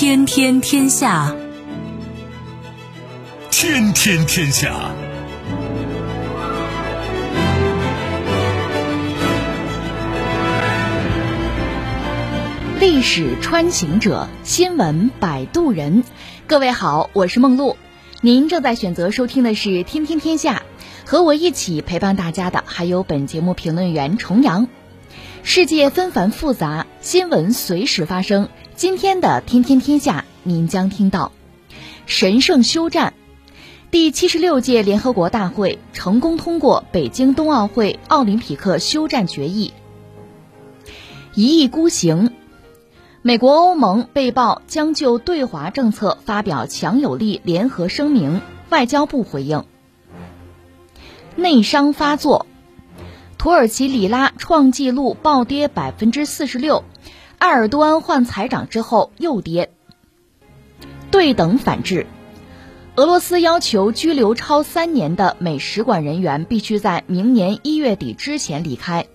天天天下，天天天下。历史穿行者，新闻摆渡人。各位好，我是梦露。您正在选择收听的是《天天天下》，和我一起陪伴大家的还有本节目评论员重阳。世界纷繁复杂，新闻随时发生。今天的《天天天下》，您将听到：神圣休战，第七十六届联合国大会成功通过北京冬奥会奥林匹克休战决议；一意孤行。美国、欧盟被曝将就对华政策发表强有力联合声明，外交部回应。内伤发作，土耳其里拉创纪录暴跌百分之四十六，埃尔多安换财长之后又跌。对等反制，俄罗斯要求拘留超三年的美使馆人员必须在明年一月底之前离开。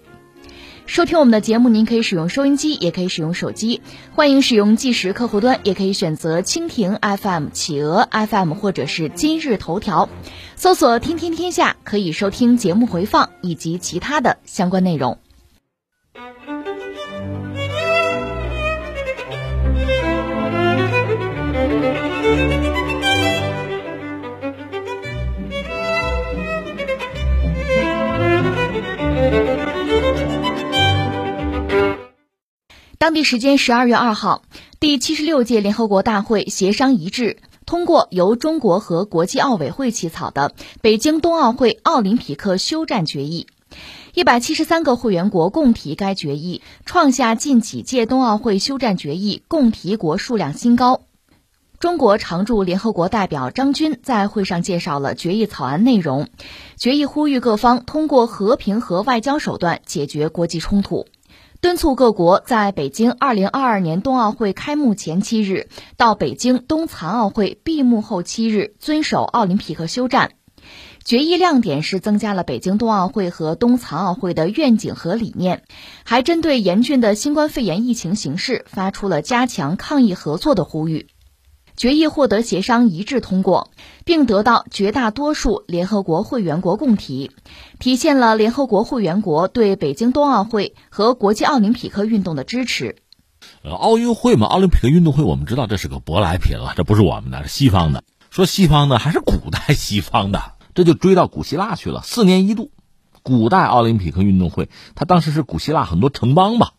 收听我们的节目，您可以使用收音机，也可以使用手机。欢迎使用计时客户端，也可以选择蜻蜓 FM、企鹅 FM 或者是今日头条，搜索“天天天下”，可以收听节目回放以及其他的相关内容。当地时间十二月二号，第七十六届联合国大会协商一致通过由中国和国际奥委会起草的《北京冬奥会奥林匹克休战决议》，一百七十三个会员国共提该决议，创下近几届冬奥会休战决议共提国数量新高。中国常驻联合国代表张军在会上介绍了决议草案内容，决议呼吁各方通过和平和外交手段解决国际冲突。敦促各国在北京二零二二年冬奥会开幕前七日到北京冬残奥会闭幕后七日遵守奥林匹克休战。决议亮点是增加了北京冬奥会和冬残奥会的愿景和理念，还针对严峻的新冠肺炎疫情形势发出了加强抗疫合作的呼吁。决议获得协商一致通过，并得到绝大多数联合国会员国共提，体现了联合国会员国对北京冬奥会和国际奥林匹克运动的支持。呃，奥运会嘛，奥林匹克运动会，我们知道这是个舶来品了，这不是我们的，是西方的。说西方的，还是古代西方的，这就追到古希腊去了。四年一度，古代奥林匹克运动会，它当时是古希腊很多城邦吧。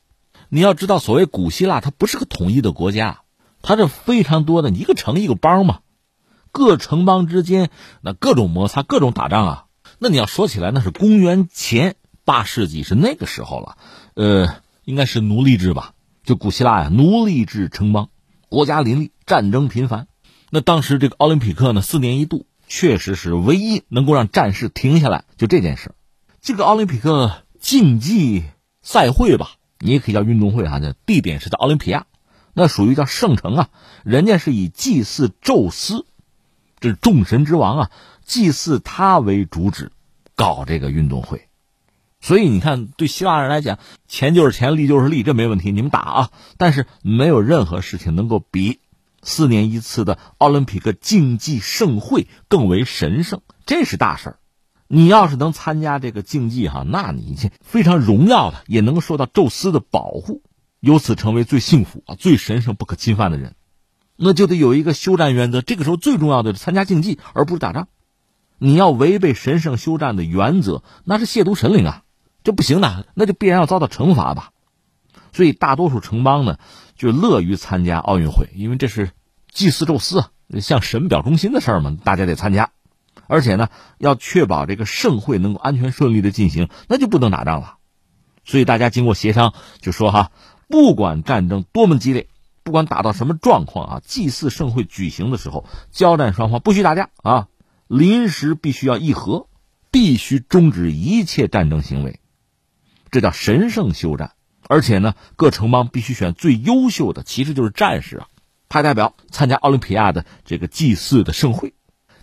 你要知道，所谓古希腊，它不是个统一的国家。它这非常多的一个城一个邦嘛，各城邦之间那各种摩擦，各种打仗啊。那你要说起来，那是公元前八世纪，是那个时候了。呃，应该是奴隶制吧？就古希腊呀，奴隶制城邦，国家林立，战争频繁。那当时这个奥林匹克呢，四年一度，确实是唯一能够让战事停下来，就这件事。这个奥林匹克竞技赛会吧，你也可以叫运动会哈，这地点是在奥林匹亚。那属于叫圣城啊，人家是以祭祀宙斯，这是众神之王啊，祭祀他为主旨，搞这个运动会。所以你看，对希腊人来讲，钱就是钱，力就是力，这没问题，你们打啊。但是没有任何事情能够比四年一次的奥林匹克竞技盛会更为神圣，这是大事儿。你要是能参加这个竞技哈，那你非常荣耀的，也能受到宙斯的保护。由此成为最幸福啊、最神圣不可侵犯的人，那就得有一个休战原则。这个时候最重要的是参加竞技，而不是打仗。你要违背神圣休战的原则，那是亵渎神灵啊，这不行的，那就必然要遭到惩罚吧。所以大多数城邦呢，就乐于参加奥运会，因为这是祭祀宙斯、向神表忠心的事儿嘛，大家得参加。而且呢，要确保这个盛会能够安全顺利的进行，那就不能打仗了。所以大家经过协商，就说哈。不管战争多么激烈，不管打到什么状况啊，祭祀盛会举行的时候，交战双方不许打架啊，临时必须要议和，必须终止一切战争行为，这叫神圣休战。而且呢，各城邦必须选最优秀的，其实就是战士啊，派代表参加奥林匹亚的这个祭祀的盛会。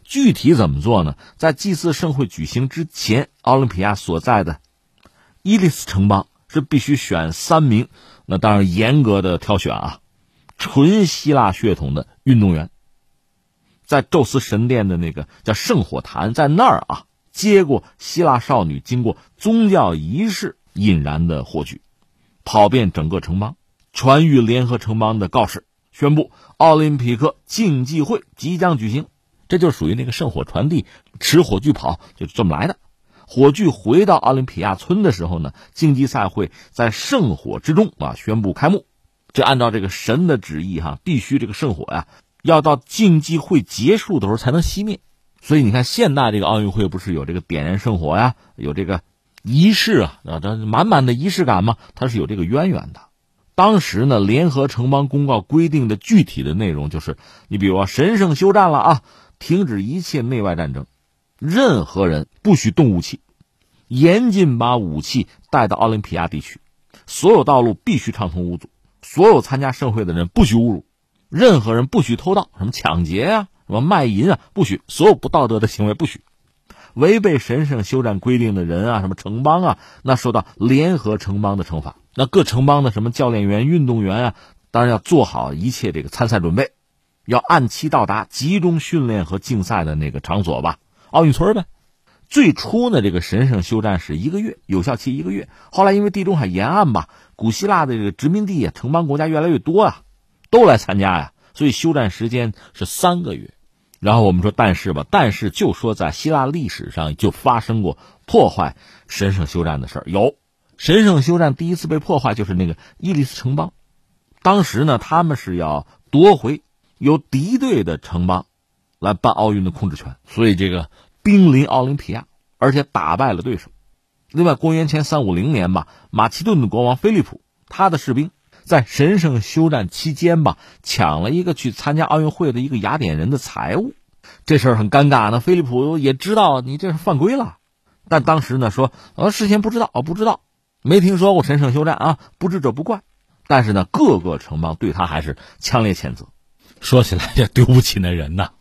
具体怎么做呢？在祭祀盛会举行之前，奥林匹亚所在的伊利斯城邦是必须选三名。那当然，严格的挑选啊，纯希腊血统的运动员，在宙斯神殿的那个叫圣火坛，在那儿啊接过希腊少女经过宗教仪式引燃的火炬，跑遍整个城邦，传谕联合城邦的告示，宣布奥林匹克竞技会即将举行。这就属于那个圣火传递，持火炬跑，就这么来的。火炬回到奥林匹亚村的时候呢，竞技赛会在圣火之中啊宣布开幕。这按照这个神的旨意哈，必须这个圣火呀要到竞技会结束的时候才能熄灭。所以你看，现代这个奥运会不是有这个点燃圣火呀，有这个仪式啊，啊，这满满的仪式感嘛，它是有这个渊源的。当时呢，联合城邦公告规定的具体的内容就是，你比如说神圣休战了啊。停止一切内外战争，任何人不许动武器，严禁把武器带到奥林匹亚地区，所有道路必须畅通无阻，所有参加盛会的人不许侮辱，任何人不许偷盗，什么抢劫啊，什么卖淫啊，不许，所有不道德的行为不许，违背神圣休战规定的人啊，什么城邦啊，那受到联合城邦的惩罚，那各城邦的什么教练员、运动员啊，当然要做好一切这个参赛准备。要按期到达集中训练和竞赛的那个场所吧，奥运村呗。最初呢，这个神圣休战是一个月，有效期一个月。后来因为地中海沿岸吧，古希腊的这个殖民地啊，城邦国家越来越多啊，都来参加呀，所以休战时间是三个月。然后我们说，但是吧，但是就说在希腊历史上就发生过破坏神圣休战的事儿。有神圣休战第一次被破坏，就是那个伊利斯城邦，当时呢，他们是要夺回。由敌对的城邦来办奥运的控制权，所以这个兵临奥林匹亚，而且打败了对手。另外，公元前三五零年吧，马其顿的国王菲利普，他的士兵在神圣休战期间吧，抢了一个去参加奥运会的一个雅典人的财物，这事儿很尴尬。那菲利普也知道你这是犯规了，但当时呢说，呃，事先不知道，不知道，没听说过神圣休战啊，不知者不怪。但是呢，各个城邦对他还是强烈谴责。说起来也丢不起那人呐。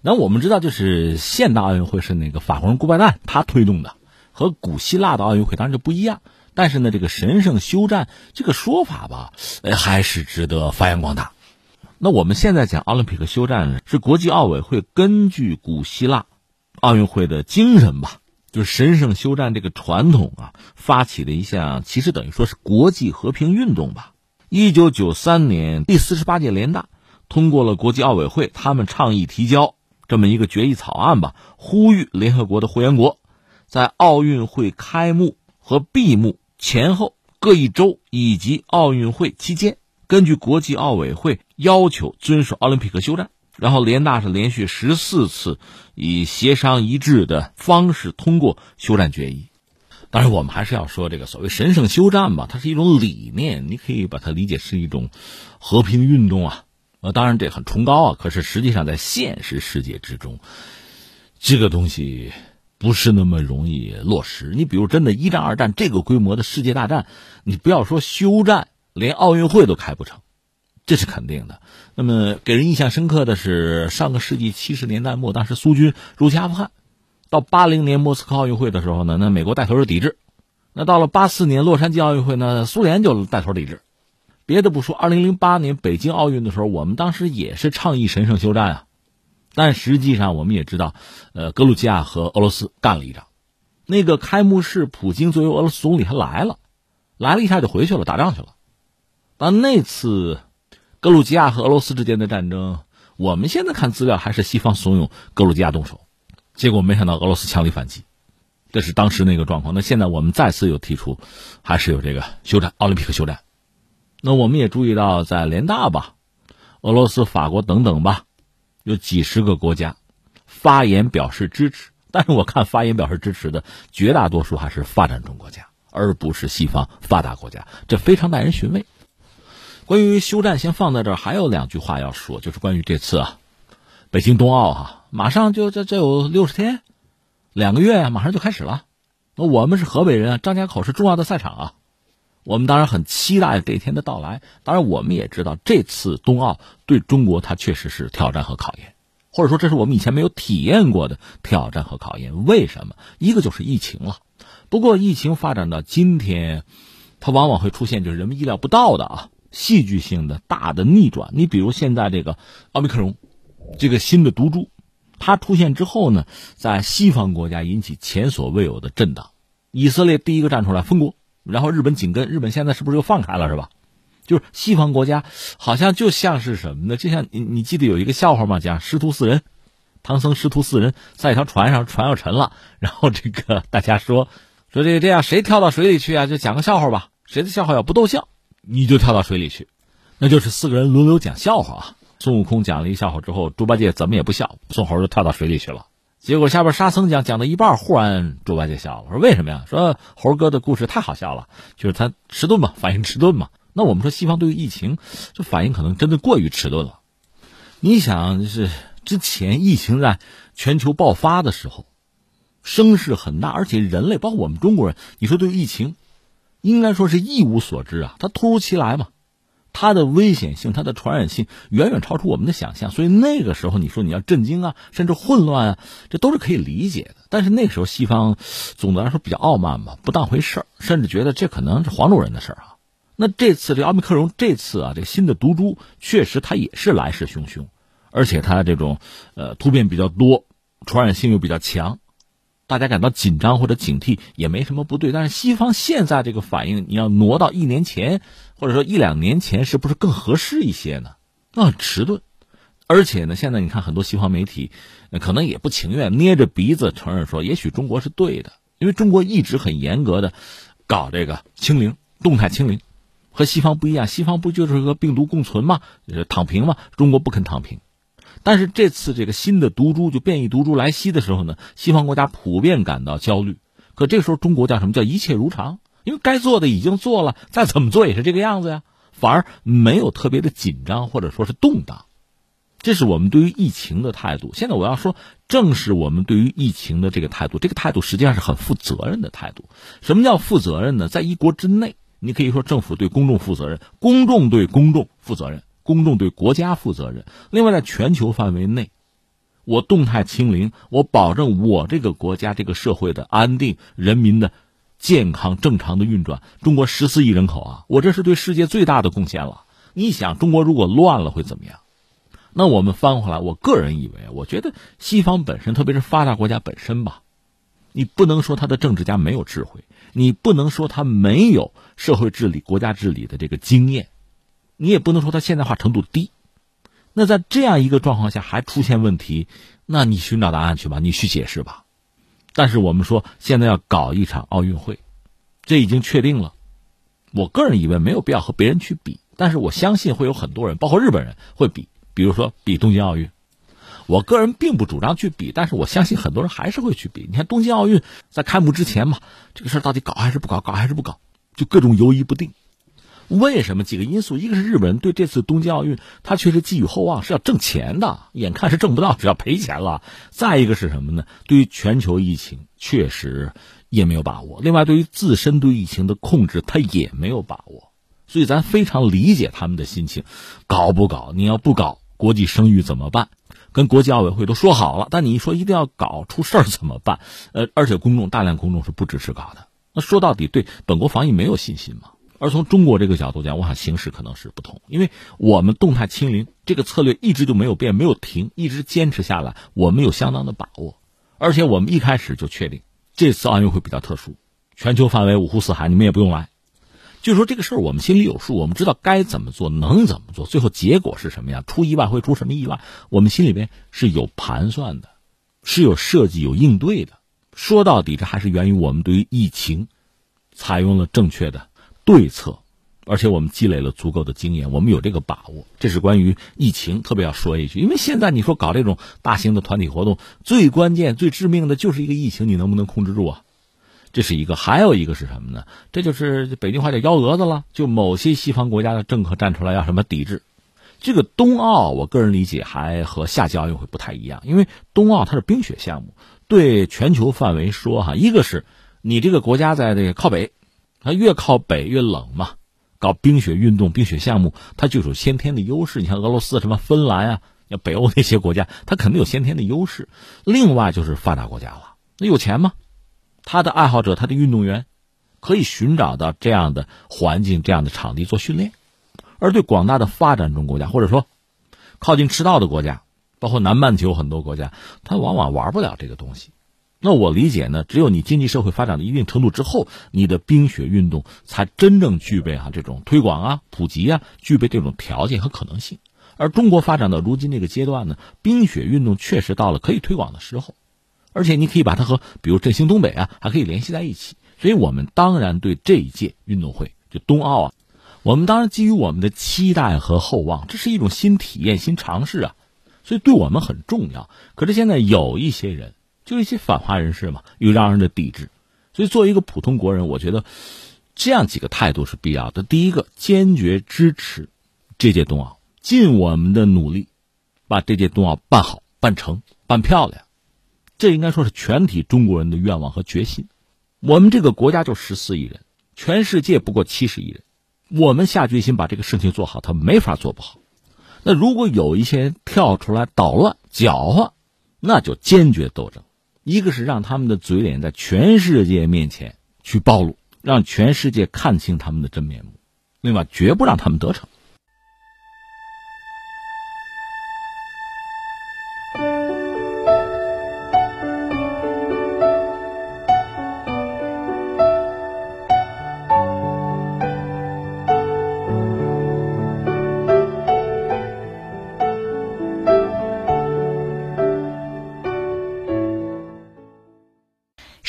那我们知道，就是现代奥运会是那个法国人顾拜旦他推动的，和古希腊的奥运会当然就不一样。但是呢，这个神圣休战这个说法吧，呃，还是值得发扬光大。那我们现在讲奥林匹克休战是国际奥委会根据古希腊奥运会的精神吧，就是神圣休战这个传统啊，发起的一项，其实等于说是国际和平运动吧。一九九三年第四十八届联大。通过了国际奥委会他们倡议提交这么一个决议草案吧，呼吁联合国的会员国，在奥运会开幕和闭幕前后各一周以及奥运会期间，根据国际奥委会要求遵守奥林匹克休战。然后联大是连续十四次以协商一致的方式通过休战决议。当然，我们还是要说这个所谓神圣休战吧，它是一种理念，你可以把它理解是一种和平运动啊。呃，当然这很崇高啊，可是实际上在现实世界之中，这个东西不是那么容易落实。你比如真的一战、二战这个规模的世界大战，你不要说休战，连奥运会都开不成，这是肯定的。那么给人印象深刻的是上个世纪七十年代末，当时苏军入侵阿富汗，到八零年莫斯科奥运会的时候呢，那美国带头是抵制；那到了八四年洛杉矶奥运会呢，苏联就带头抵制。别的不说，二零零八年北京奥运的时候，我们当时也是倡议神圣休战啊，但实际上我们也知道，呃，格鲁吉亚和俄罗斯干了一仗。那个开幕式，普京作为俄罗斯总理他来了，来了一下就回去了，打仗去了。但那次格鲁吉亚和俄罗斯之间的战争，我们现在看资料还是西方怂恿格鲁吉亚动手，结果没想到俄罗斯强力反击，这是当时那个状况。那现在我们再次又提出，还是有这个休战，奥林匹克休战。那我们也注意到，在联大吧，俄罗斯、法国等等吧，有几十个国家发言表示支持。但是我看发言表示支持的绝大多数还是发展中国家，而不是西方发达国家，这非常耐人寻味。关于休战，先放在这儿。还有两句话要说，就是关于这次啊，北京冬奥哈，马上就这这有六十天，两个月马上就开始了。那我们是河北人啊，张家口是重要的赛场啊。我们当然很期待这一天的到来。当然，我们也知道这次冬奥对中国它确实是挑战和考验，或者说这是我们以前没有体验过的挑战和考验。为什么？一个就是疫情了。不过疫情发展到今天，它往往会出现就是人们意料不到的啊，戏剧性的大的逆转。你比如现在这个奥密克戎，这个新的毒株，它出现之后呢，在西方国家引起前所未有的震荡。以色列第一个站出来封国，然后日本紧跟。日本现在是不是又放开了？是吧？就是西方国家好像就像是什么呢？就像你你记得有一个笑话吗？讲师徒四人，唐僧师徒四人在一条船上，船要沉了，然后这个大家说说这个这样谁跳到水里去啊？就讲个笑话吧。谁的笑话要不逗笑，你就跳到水里去。那就是四个人轮流讲笑话。孙悟空讲了一笑话之后，猪八戒怎么也不笑，孙猴就跳到水里去了。结果下边沙僧讲讲到一半，忽然猪八戒笑了，说为什么呀？说猴哥的故事太好笑了，就是他迟钝嘛，反应迟钝嘛。那我们说西方对于疫情，这反应可能真的过于迟钝了。你想，就是之前疫情在全球爆发的时候，声势很大，而且人类包括我们中国人，你说对疫情，应该说是一无所知啊，它突如其来嘛。它的危险性、它的传染性远远超出我们的想象，所以那个时候你说你要震惊啊，甚至混乱啊，这都是可以理解的。但是那个时候西方总的来说比较傲慢嘛，不当回事儿，甚至觉得这可能是黄种人的事儿啊。那这次这奥密克戎这次啊，这个新的毒株确实它也是来势汹汹，而且它这种呃突变比较多，传染性又比较强。大家感到紧张或者警惕也没什么不对，但是西方现在这个反应，你要挪到一年前或者说一两年前，是不是更合适一些呢？那很迟钝，而且呢，现在你看很多西方媒体，可能也不情愿捏着鼻子承认说，也许中国是对的，因为中国一直很严格的搞这个清零、动态清零，和西方不一样，西方不就是和病毒共存吗？躺平吗？中国不肯躺平。但是这次这个新的毒株就变异毒株来袭的时候呢，西方国家普遍感到焦虑。可这时候中国叫什么叫一切如常？因为该做的已经做了，再怎么做也是这个样子呀，反而没有特别的紧张或者说是动荡。这是我们对于疫情的态度。现在我要说，正是我们对于疫情的这个态度，这个态度实际上是很负责任的态度。什么叫负责任呢？在一国之内，你可以说政府对公众负责任，公众对公众负责任。公众对国家负责任。另外，在全球范围内，我动态清零，我保证我这个国家、这个社会的安定、人民的健康、正常的运转。中国十四亿人口啊，我这是对世界最大的贡献了。你想，中国如果乱了会怎么样？那我们翻回来，我个人以为，我觉得西方本身，特别是发达国家本身吧，你不能说他的政治家没有智慧，你不能说他没有社会治理、国家治理的这个经验。你也不能说它现代化程度低，那在这样一个状况下还出现问题，那你寻找答案去吧，你去解释吧。但是我们说现在要搞一场奥运会，这已经确定了。我个人以为没有必要和别人去比，但是我相信会有很多人，包括日本人会比，比如说比东京奥运。我个人并不主张去比，但是我相信很多人还是会去比。你看东京奥运在开幕之前嘛，这个事儿到底搞还是不搞，搞还是不搞，就各种犹疑不定。为什么几个因素？一个是日本人对这次东京奥运，他确实寄予厚望，是要挣钱的，眼看是挣不到，是要赔钱了。再一个是什么呢？对于全球疫情，确实也没有把握。另外，对于自身对疫情的控制，他也没有把握。所以，咱非常理解他们的心情。搞不搞？你要不搞，国际声誉怎么办？跟国际奥委会都说好了，但你一说一定要搞，出事儿怎么办？呃，而且公众大量公众是不支持搞的。那说到底，对本国防疫没有信心吗？而从中国这个角度讲，我想形势可能是不同，因为我们动态清零这个策略一直就没有变，没有停，一直坚持下来，我们有相当的把握。而且我们一开始就确定，这次奥运会比较特殊，全球范围五湖四海，你们也不用来。就说这个事儿，我们心里有数，我们知道该怎么做，能怎么做，最后结果是什么样，出意外会出什么意外，我们心里边是有盘算的，是有设计、有应对的。说到底，这还是源于我们对于疫情采用了正确的。对策，而且我们积累了足够的经验，我们有这个把握。这是关于疫情，特别要说一句，因为现在你说搞这种大型的团体活动，最关键、最致命的就是一个疫情，你能不能控制住啊？这是一个，还有一个是什么呢？这就是北京话叫幺蛾子了，就某些西方国家的政客站出来要什么抵制。这个冬奥，我个人理解还和夏季奥运会不太一样，因为冬奥它是冰雪项目，对全球范围说哈，一个是你这个国家在这个靠北。它越靠北越冷嘛，搞冰雪运动、冰雪项目，它就有先天的优势。你像俄罗斯、什么芬兰啊，像北欧那些国家，它肯定有先天的优势。另外就是发达国家了，那有钱吗？他的爱好者、他的运动员，可以寻找到这样的环境、这样的场地做训练。而对广大的发展中国家，或者说靠近赤道的国家，包括南半球很多国家，他往往玩不了这个东西。那我理解呢，只有你经济社会发展到一定程度之后，你的冰雪运动才真正具备哈这种推广啊、普及啊，具备这种条件和可能性。而中国发展到如今这个阶段呢，冰雪运动确实到了可以推广的时候，而且你可以把它和比如振兴东北啊，还可以联系在一起。所以我们当然对这一届运动会，就冬奥啊，我们当然基于我们的期待和厚望，这是一种新体验、新尝试啊，所以对我们很重要。可是现在有一些人。就一些反华人士嘛，又让人的抵制，所以作为一个普通国人，我觉得这样几个态度是必要的。第一个，坚决支持这届冬奥，尽我们的努力把这届冬奥办好、办成、办漂亮。这应该说是全体中国人的愿望和决心。我们这个国家就十四亿人，全世界不过七十亿人，我们下决心把这个事情做好，他没法做不好。那如果有一些人跳出来捣乱、搅和，那就坚决斗争。一个是让他们的嘴脸在全世界面前去暴露，让全世界看清他们的真面目；另外，绝不让他们得逞。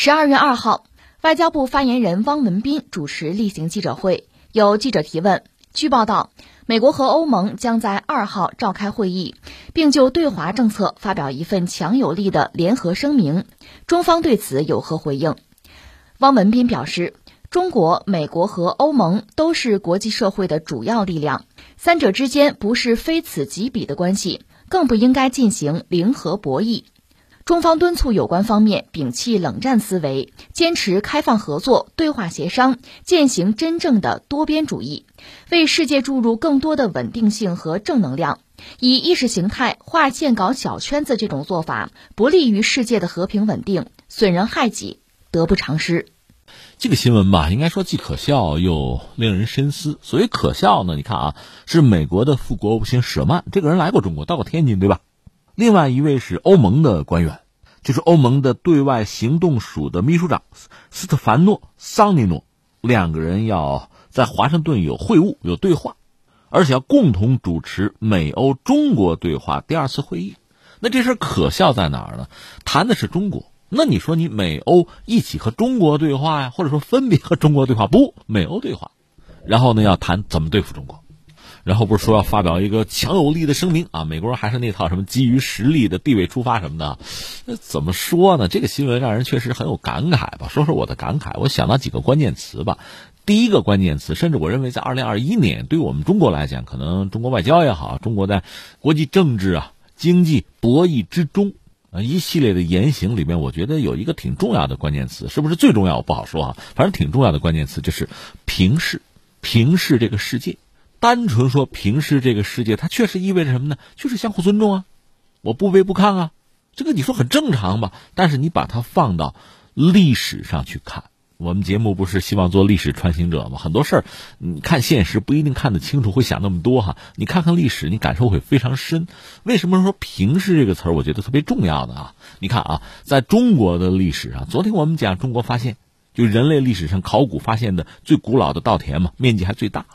十二月二号，外交部发言人汪文斌主持例行记者会，有记者提问。据报道，美国和欧盟将在二号召开会议，并就对华政策发表一份强有力的联合声明。中方对此有何回应？汪文斌表示，中国、美国和欧盟都是国际社会的主要力量，三者之间不是非此即彼的关系，更不应该进行零和博弈。中方敦促有关方面摒弃冷战思维，坚持开放合作、对话协商，践行真正的多边主义，为世界注入更多的稳定性和正能量。以意识形态划线、搞小圈子这种做法，不利于世界的和平稳定，损人害己，得不偿失。这个新闻吧，应该说既可笑又令人深思。所谓可笑呢，你看啊，是美国的副国务卿舍曼，这个人来过中国，到过天津，对吧？另外一位是欧盟的官员，就是欧盟的对外行动署的秘书长斯特凡诺·桑尼诺，两个人要在华盛顿有会晤、有对话，而且要共同主持美欧中国对话第二次会议。那这事可笑在哪儿呢？谈的是中国，那你说你美欧一起和中国对话呀，或者说分别和中国对话？不，美欧对话，然后呢要谈怎么对付中国。然后不是说要发表一个强有力的声明啊？美国人还是那套什么基于实力的地位出发什么的，那怎么说呢？这个新闻让人确实很有感慨吧？说说我的感慨，我想到几个关键词吧。第一个关键词，甚至我认为在二零二一年，对我们中国来讲，可能中国外交也好，中国在国际政治啊、经济博弈之中啊一系列的言行里面，我觉得有一个挺重要的关键词，是不是最重要？我不好说啊，反正挺重要的关键词就是平视，平视这个世界。单纯说平视这个世界，它确实意味着什么呢？就是相互尊重啊，我不卑不亢啊，这个你说很正常吧？但是你把它放到历史上去看，我们节目不是希望做历史穿行者吗？很多事儿你看现实不一定看得清楚，会想那么多哈。你看看历史，你感受会非常深。为什么说平视这个词儿，我觉得特别重要的啊？你看啊，在中国的历史上，昨天我们讲中国发现，就人类历史上考古发现的最古老的稻田嘛，面积还最大。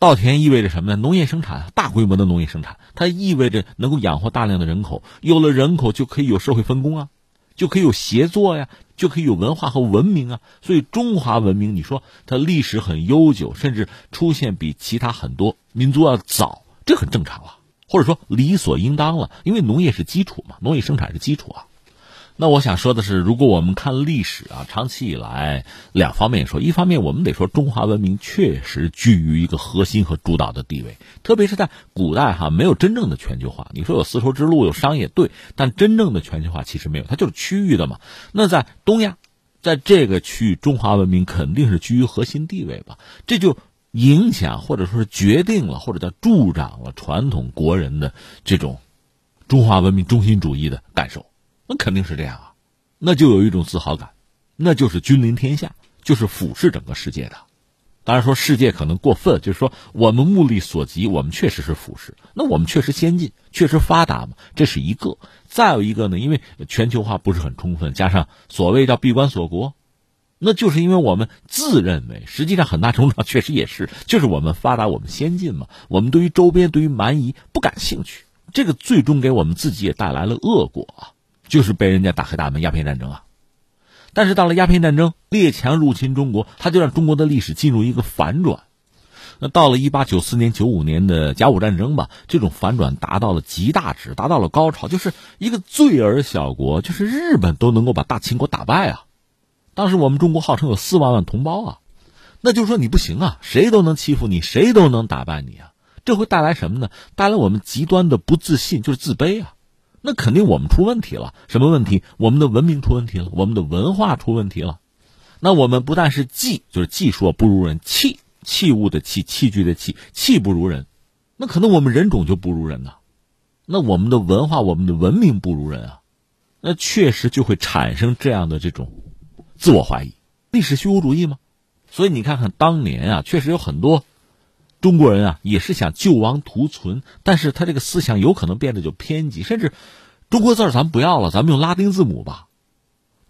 稻田意味着什么呢？农业生产，大规模的农业生产，它意味着能够养活大量的人口。有了人口，就可以有社会分工啊，就可以有协作呀，就可以有文化和文明啊。所以中华文明，你说它历史很悠久，甚至出现比其他很多民族要早，这很正常了，或者说理所应当了。因为农业是基础嘛，农业生产是基础啊。那我想说的是，如果我们看历史啊，长期以来，两方面说，一方面我们得说中华文明确实居于一个核心和主导的地位，特别是在古代哈，没有真正的全球化。你说有丝绸之路，有商业，对，但真正的全球化其实没有，它就是区域的嘛。那在东亚，在这个区域，中华文明肯定是居于核心地位吧？这就影响或者说是决定了，或者叫助长了传统国人的这种中华文明中心主义的感受。那肯定是这样啊，那就有一种自豪感，那就是君临天下，就是俯视整个世界的。当然说世界可能过分，就是说我们目力所及，我们确实是俯视，那我们确实先进，确实发达嘛，这是一个。再有一个呢，因为全球化不是很充分，加上所谓叫闭关锁国，那就是因为我们自认为，实际上很大程度上确实也是，就是我们发达，我们先进嘛，我们对于周边、对于蛮夷不感兴趣，这个最终给我们自己也带来了恶果啊，就是被人家打开大门，鸦片战争啊。但是到了鸦片战争，列强入侵中国，他就让中国的历史进入一个反转。那到了一八九四年、九五年的甲午战争吧，这种反转达到了极大值，达到了高潮，就是一个罪而小国，就是日本都能够把大清国打败啊。当时我们中国号称有四万万同胞啊，那就是说你不行啊，谁都能欺负你，谁都能打败你啊。这会带来什么呢？带来我们极端的不自信，就是自卑啊。那肯定我们出问题了，什么问题？我们的文明出问题了，我们的文化出问题了。那我们不但是技，就是技术不如人，器器物的器，器具的器，器不如人，那可能我们人种就不如人呐。那我们的文化，我们的文明不如人啊，那确实就会产生这样的这种自我怀疑，历史虚无主义吗？所以你看看当年啊，确实有很多。中国人啊，也是想救亡图存，但是他这个思想有可能变得就偏激，甚至中国字儿咱不要了，咱们用拉丁字母吧，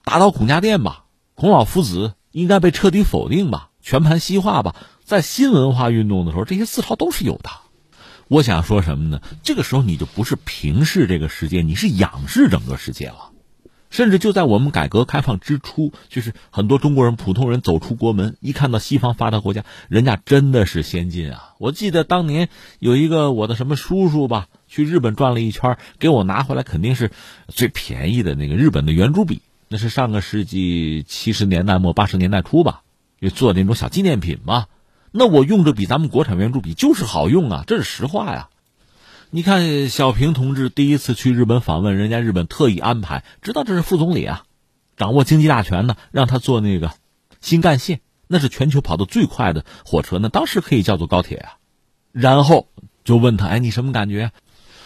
打倒孔家店吧，孔老夫子应该被彻底否定吧，全盘西化吧。在新文化运动的时候，这些思潮都是有的。我想说什么呢？这个时候你就不是平视这个世界，你是仰视整个世界了。甚至就在我们改革开放之初，就是很多中国人、普通人走出国门，一看到西方发达国家，人家真的是先进啊！我记得当年有一个我的什么叔叔吧，去日本转了一圈，给我拿回来肯定是最便宜的那个日本的圆珠笔，那是上个世纪七十年代末八十年代初吧，就做那种小纪念品嘛。那我用着比咱们国产圆珠笔就是好用啊，这是实话呀。你看，小平同志第一次去日本访问，人家日本特意安排，知道这是副总理啊，掌握经济大权呢，让他坐那个新干线，那是全球跑得最快的火车，那当时可以叫做高铁啊。然后就问他，哎，你什么感觉？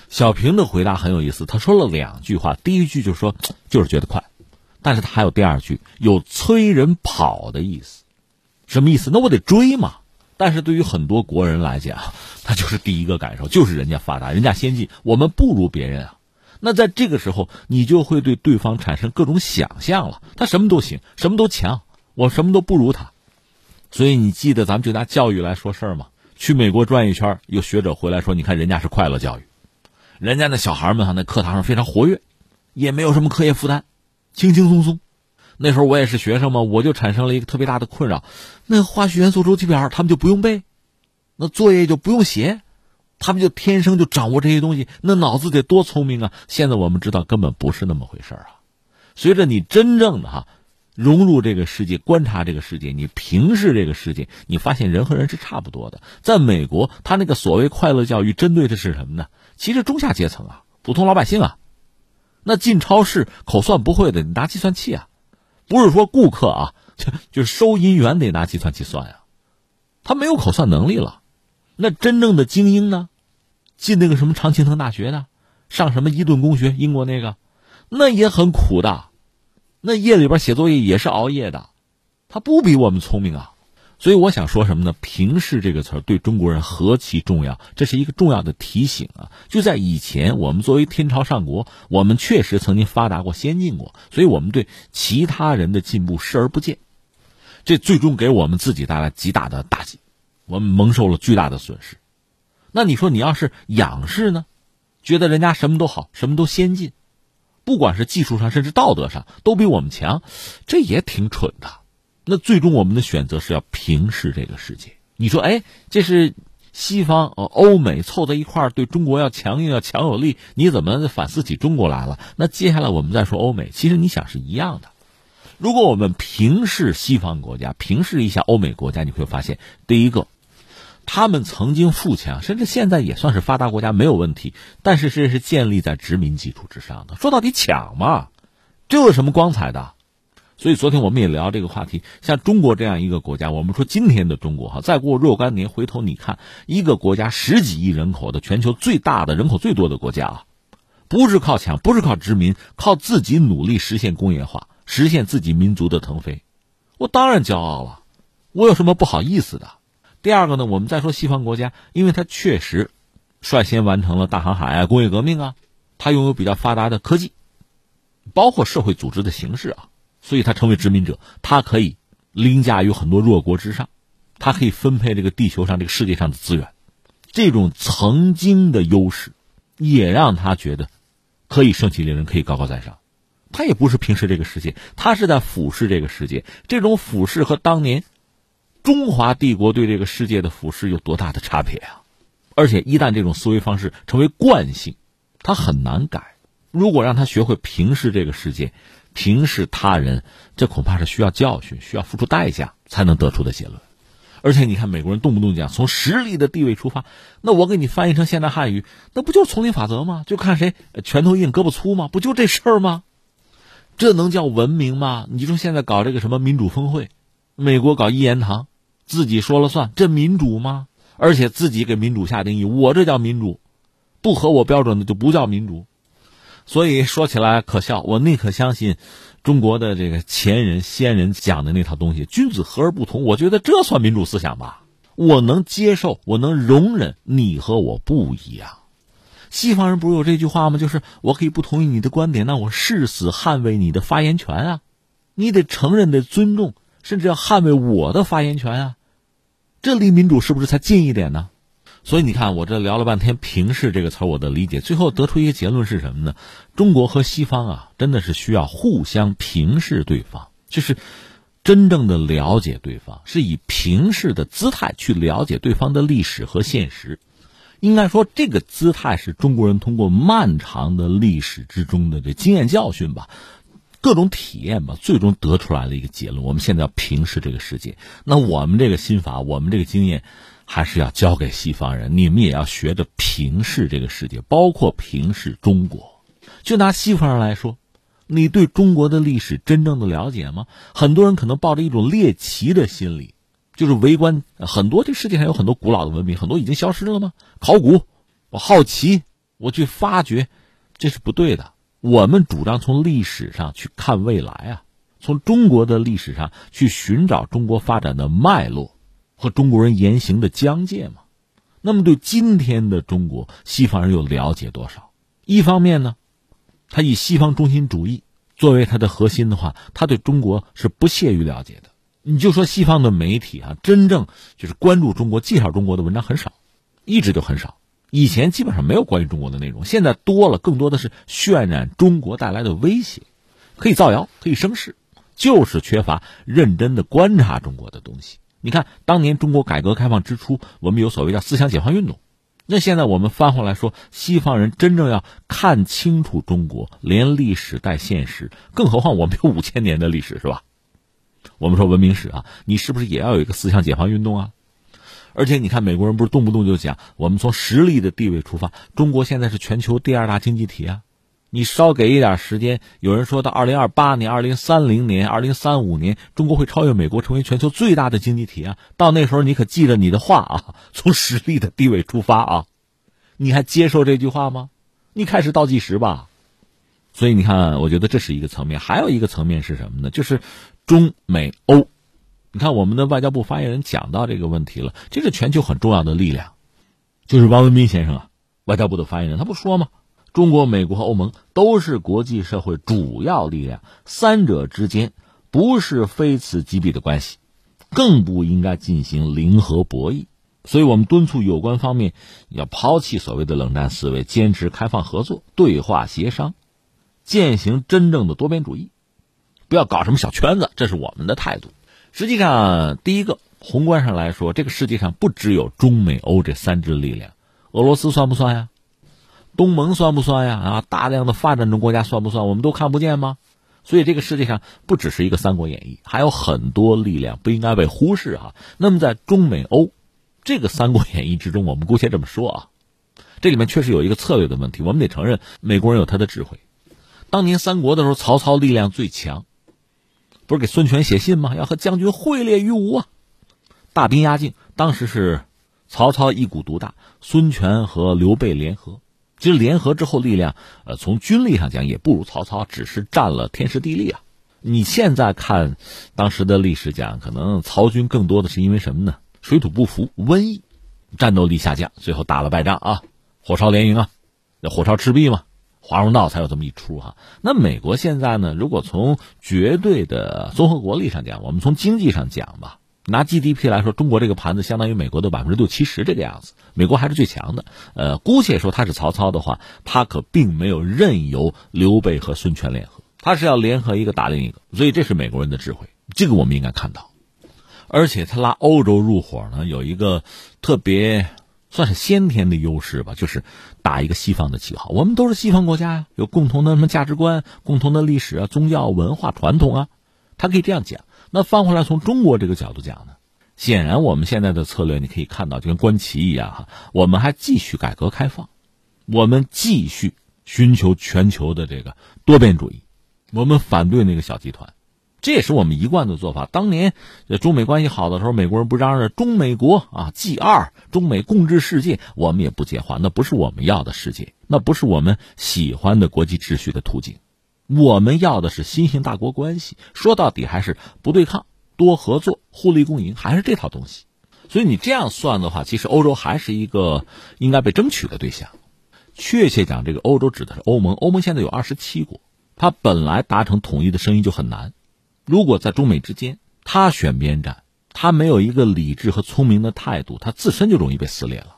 小平的回答很有意思，他说了两句话，第一句就说就是觉得快，但是他还有第二句，有催人跑的意思，什么意思？那我得追嘛。但是对于很多国人来讲，他就是第一个感受，就是人家发达，人家先进，我们不如别人啊。那在这个时候，你就会对对方产生各种想象了。他什么都行，什么都强，我什么都不如他。所以你记得，咱们就拿教育来说事儿嘛。去美国转一圈，有学者回来说，你看人家是快乐教育，人家那小孩们哈，那课堂上非常活跃，也没有什么课业负担，轻轻松松。那时候我也是学生嘛，我就产生了一个特别大的困扰，那化学元素周期表他们就不用背，那作业就不用写，他们就天生就掌握这些东西，那脑子得多聪明啊！现在我们知道根本不是那么回事啊。随着你真正的哈融入这个世界，观察这个世界，你平视这个世界，你发现人和人是差不多的。在美国，他那个所谓快乐教育针对的是什么呢？其实中下阶层啊，普通老百姓啊，那进超市口算不会的，你拿计算器啊。不是说顾客啊，就就收银员得拿计算器算呀，他没有口算能力了。那真正的精英呢，进那个什么常青藤大学的，上什么伊顿公学，英国那个，那也很苦的，那夜里边写作业也是熬夜的，他不比我们聪明啊。所以我想说什么呢？平视这个词儿对中国人何其重要，这是一个重要的提醒啊！就在以前，我们作为天朝上国，我们确实曾经发达过、先进过，所以我们对其他人的进步视而不见，这最终给我们自己带来极大的打击，我们蒙受了巨大的损失。那你说，你要是仰视呢？觉得人家什么都好，什么都先进，不管是技术上，甚至道德上都比我们强，这也挺蠢的。那最终我们的选择是要平视这个世界。你说，哎，这是西方呃欧美凑在一块儿对中国要强硬要强有力，你怎么反思起中国来了？那接下来我们再说欧美，其实你想是一样的。如果我们平视西方国家，平视一下欧美国家，你会发现，第一个，他们曾经富强，甚至现在也算是发达国家没有问题，但是这是建立在殖民基础之上的。说到底，抢嘛，这有什么光彩的？所以昨天我们也聊这个话题，像中国这样一个国家，我们说今天的中国哈，再过若干年回头你看，一个国家十几亿人口的全球最大的人口最多的国家啊，不是靠抢，不是靠殖民，靠自己努力实现工业化，实现自己民族的腾飞，我当然骄傲了，我有什么不好意思的？第二个呢，我们再说西方国家，因为它确实率先完成了大航海啊、工业革命啊，它拥有比较发达的科技，包括社会组织的形式啊，所以他成为殖民者，他可以凌驾于很多弱国之上，他可以分配这个地球上这个世界上的资源，这种曾经的优势，也让他觉得可以盛气凌人，可以高高在上。他也不是平视这个世界，他是在俯视这个世界。这种俯视和当年。中华帝国对这个世界的俯视有多大的差别啊？而且一旦这种思维方式成为惯性，他很难改。如果让他学会平视这个世界，平视他人，这恐怕是需要教训、需要付出代价才能得出的结论。而且你看，美国人动不动讲从实力的地位出发，那我给你翻译成现代汉语，那不就丛林法则吗？就看谁拳头硬、胳膊粗吗？不就这事儿吗？这能叫文明吗？你说现在搞这个什么民主峰会，美国搞一言堂。自己说了算，这民主吗？而且自己给民主下定义，我这叫民主，不合我标准的就不叫民主。所以说起来可笑，我宁可相信中国的这个前人先人讲的那套东西，君子和而不同。我觉得这算民主思想吧？我能接受，我能容忍你和我不一样。西方人不是有这句话吗？就是我可以不同意你的观点，那我誓死捍卫你的发言权啊！你得承认，得尊重。甚至要捍卫我的发言权啊，这离民主是不是才近一点呢？所以你看，我这聊了半天“平视”这个词儿，我的理解最后得出一个结论是什么呢？中国和西方啊，真的是需要互相平视对方，就是真正的了解对方，是以平视的姿态去了解对方的历史和现实。应该说，这个姿态是中国人通过漫长的历史之中的这经验教训吧。各种体验吧，最终得出来了一个结论。我们现在要平视这个世界，那我们这个心法，我们这个经验，还是要交给西方人。你们也要学着平视这个世界，包括平视中国。就拿西方人来说，你对中国的历史真正的了解吗？很多人可能抱着一种猎奇的心理，就是围观很多这世界上有很多古老的文明，很多已经消失了吗？考古，我好奇，我去发掘，这是不对的。我们主张从历史上去看未来啊，从中国的历史上去寻找中国发展的脉络和中国人言行的疆界嘛。那么对今天的中国，西方人又了解多少？一方面呢，他以西方中心主义作为他的核心的话，他对中国是不屑于了解的。你就说西方的媒体啊，真正就是关注中国、介绍中国的文章很少，一直就很少。以前基本上没有关于中国的内容，现在多了，更多的是渲染中国带来的威胁，可以造谣，可以生事，就是缺乏认真的观察中国的东西。你看，当年中国改革开放之初，我们有所谓叫思想解放运动，那现在我们翻回来说，西方人真正要看清楚中国，连历史带现实，更何况我们有五千年的历史，是吧？我们说文明史啊，你是不是也要有一个思想解放运动啊？而且你看，美国人不是动不动就讲，我们从实力的地位出发，中国现在是全球第二大经济体啊！你稍给一点时间，有人说到二零二八年、二零三零年、二零三五年，中国会超越美国，成为全球最大的经济体啊！到那时候，你可记着你的话啊，从实力的地位出发啊！你还接受这句话吗？你开始倒计时吧！所以你看，我觉得这是一个层面，还有一个层面是什么呢？就是中美欧。你看，我们的外交部发言人讲到这个问题了，这是全球很重要的力量，就是王文斌先生啊，外交部的发言人，他不说吗？中国、美国和欧盟都是国际社会主要力量，三者之间不是非此即彼的关系，更不应该进行零和博弈。所以我们敦促有关方面要抛弃所谓的冷战思维，坚持开放合作、对话协商，践行真正的多边主义，不要搞什么小圈子，这是我们的态度。实际上，第一个宏观上来说，这个世界上不只有中美欧这三支力量，俄罗斯算不算呀？东盟算不算呀？啊，大量的发展中国家算不算？我们都看不见吗？所以这个世界上不只是一个《三国演义》，还有很多力量不应该被忽视啊。那么在中美欧这个《三国演义》之中，我们姑且这么说啊，这里面确实有一个策略的问题。我们得承认，美国人有他的智慧。当年三国的时候，曹操力量最强。不是给孙权写信吗？要和将军会列于吴啊！大兵压境，当时是曹操一股独大，孙权和刘备联合。其实联合之后力量，呃，从军力上讲也不如曹操，只是占了天时地利啊。你现在看当时的历史讲，可能曹军更多的是因为什么呢？水土不服、瘟疫，战斗力下降，最后打了败仗啊，火烧连营啊，那火烧赤壁嘛，华容道才有这么一出哈。那美国现在呢？如果从绝对的综合国力上讲，我们从经济上讲吧，拿 GDP 来说，中国这个盘子相当于美国的百分之六七十这个样子，美国还是最强的。呃，姑且说他是曹操的话，他可并没有任由刘备和孙权联合，他是要联合一个打另一个，所以这是美国人的智慧，这个我们应该看到。而且他拉欧洲入伙呢，有一个特别算是先天的优势吧，就是打一个西方的旗号。我们都是西方国家呀，有共同的什么价值观、共同的历史啊、宗教文化传统啊，他可以这样讲。那翻回来从中国这个角度讲呢，显然我们现在的策略你可以看到，就跟观旗一样哈，我们还继续改革开放，我们继续寻求全球的这个多边主义，我们反对那个小集团。这也是我们一贯的做法。当年中美关系好的时候，美国人不嚷着中美国啊，G 二，中美共治世界，我们也不接话。那不是我们要的世界，那不是我们喜欢的国际秩序的途径。我们要的是新型大国关系。说到底还是不对抗、多合作、互利共赢，还是这套东西。所以你这样算的话，其实欧洲还是一个应该被争取的对象。确切讲，这个欧洲指的是欧盟。欧盟现在有二十七国，它本来达成统一的声音就很难。如果在中美之间，他选边站，他没有一个理智和聪明的态度，他自身就容易被撕裂了。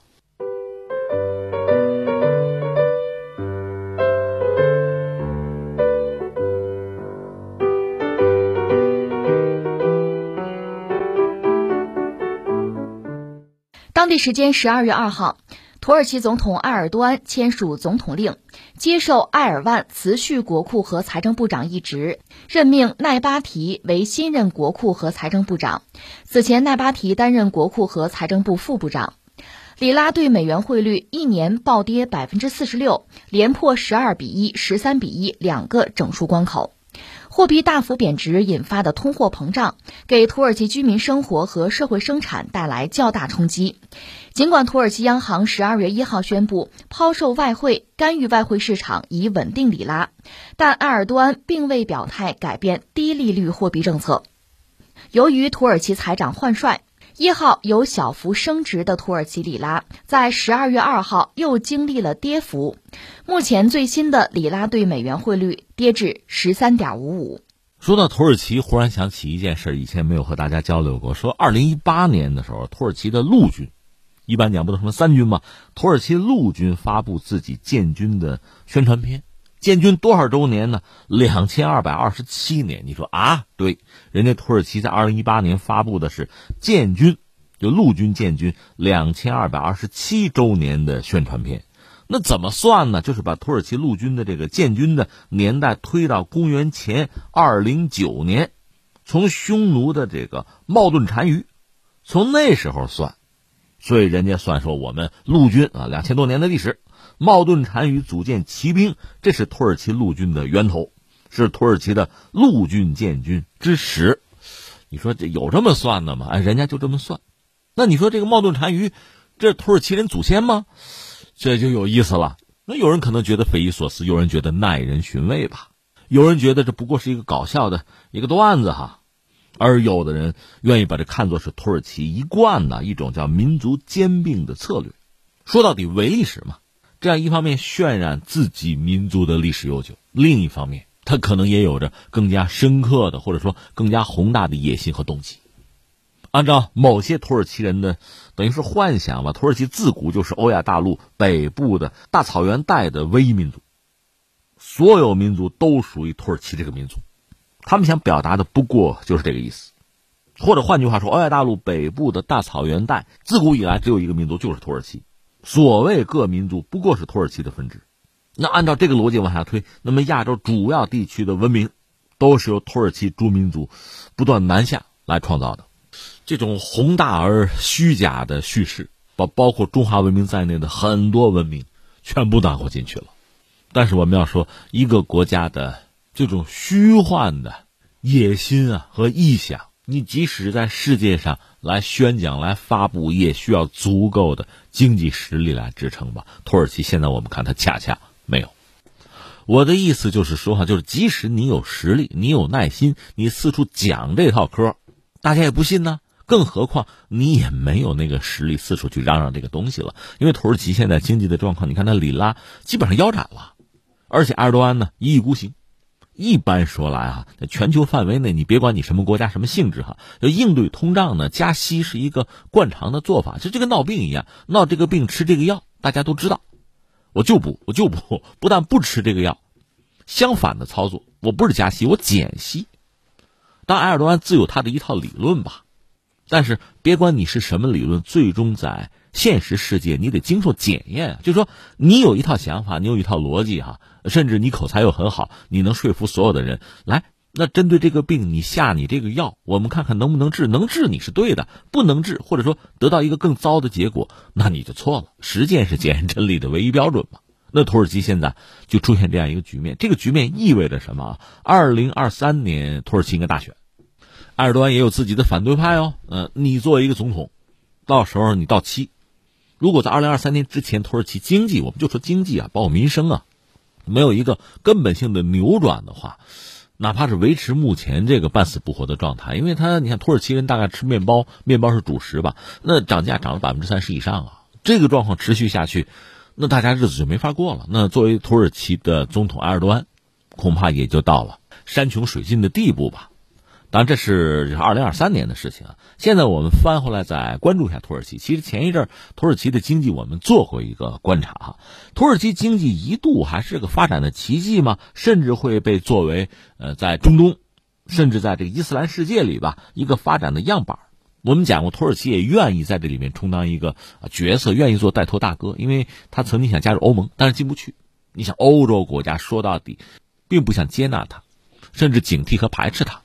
当地时间十二月二号。土耳其总统埃尔多安签署总统令，接受埃尔万辞去国库和财政部长一职，任命奈巴提为新任国库和财政部长。此前，奈巴提担任国库和财政部副部长。里拉对美元汇率一年暴跌百分之四十六，连破十二比一、十三比一两个整数关口。货币大幅贬值引发的通货膨胀，给土耳其居民生活和社会生产带来较大冲击。尽管土耳其央行十二月一号宣布抛售外汇、干预外汇市场以稳定里拉，但埃尔多安并未表态改变低利率货币政策。由于土耳其财长换帅。一号有小幅升值的土耳其里拉，在十二月二号又经历了跌幅，目前最新的里拉对美元汇率跌至十三点五五。说到土耳其，忽然想起一件事，以前没有和大家交流过。说二零一八年的时候，土耳其的陆军，一般讲不都什么三军吗？土耳其陆军发布自己建军的宣传片。建军多少周年呢？两千二百二十七年。你说啊？对，人家土耳其在二零一八年发布的是建军，就陆军建军两千二百二十七周年的宣传片。那怎么算呢？就是把土耳其陆军的这个建军的年代推到公元前二零九年，从匈奴的这个冒顿单于，从那时候算，所以人家算说我们陆军啊两千多年的历史。冒顿单于组建骑兵，这是土耳其陆军的源头，是土耳其的陆军建军之始。你说这有这么算的吗？哎，人家就这么算。那你说这个冒顿单于，这土耳其人祖先吗？这就有意思了。那有人可能觉得匪夷所思，有人觉得耐人寻味吧，有人觉得这不过是一个搞笑的一个段子哈，而有的人愿意把这看作是土耳其一贯的一种叫民族兼并的策略。说到底，唯历史嘛。这样一方面渲染自己民族的历史悠久，另一方面，他可能也有着更加深刻的或者说更加宏大的野心和动机。按照某些土耳其人的等于是幻想吧，土耳其自古就是欧亚大陆北部的大草原带的唯一民族，所有民族都属于土耳其这个民族。他们想表达的不过就是这个意思，或者换句话说，欧亚大陆北部的大草原带自古以来只有一个民族，就是土耳其。所谓各民族不过是土耳其的分支，那按照这个逻辑往下推，那么亚洲主要地区的文明，都是由土耳其诸民族不断南下来创造的。这种宏大而虚假的叙事，把包括中华文明在内的很多文明，全部囊括进去了。但是我们要说，一个国家的这种虚幻的野心啊和臆想。你即使在世界上来宣讲、来发布，也需要足够的经济实力来支撑吧。土耳其现在我们看，它恰恰没有。我的意思就是说哈，就是即使你有实力、你有耐心，你四处讲这套嗑，大家也不信呢。更何况你也没有那个实力四处去嚷嚷这个东西了。因为土耳其现在经济的状况，你看它里拉基本上腰斩了，而且埃尔多安呢一意孤行。一般说来啊，在全球范围内，你别管你什么国家、什么性质哈，要应对通胀呢，加息是一个惯常的做法，就就跟闹病一样，闹这个病吃这个药，大家都知道。我就不，我就不，不但不吃这个药，相反的操作，我不是加息，我减息。当埃尔多安自有他的一套理论吧，但是别管你是什么理论，最终在现实世界你得经受检验。就是说，你有一套想法，你有一套逻辑哈。甚至你口才又很好，你能说服所有的人来。那针对这个病，你下你这个药，我们看看能不能治。能治你是对的，不能治或者说得到一个更糟的结果，那你就错了。实践是检验真理的唯一标准嘛。那土耳其现在就出现这样一个局面，这个局面意味着什么？二零二三年土耳其应该大选，埃尔多安也有自己的反对派哦。嗯，你作为一个总统，到时候你到期，如果在二零二三年之前，土耳其经济，我们就说经济啊，包括民生啊。没有一个根本性的扭转的话，哪怕是维持目前这个半死不活的状态，因为他你看土耳其人大概吃面包，面包是主食吧，那涨价涨了百分之三十以上啊，这个状况持续下去，那大家日子就没法过了。那作为土耳其的总统埃尔多安，恐怕也就到了山穷水尽的地步吧。当然，这是二零二三年的事情啊。现在我们翻回来再关注一下土耳其。其实前一阵土耳其的经济我们做过一个观察哈，土耳其经济一度还是个发展的奇迹嘛，甚至会被作为呃在中东，甚至在这个伊斯兰世界里吧一个发展的样板。我们讲过，土耳其也愿意在这里面充当一个角色，愿意做带头大哥，因为他曾经想加入欧盟，但是进不去。你想欧洲国家说到底，并不想接纳他，甚至警惕和排斥他。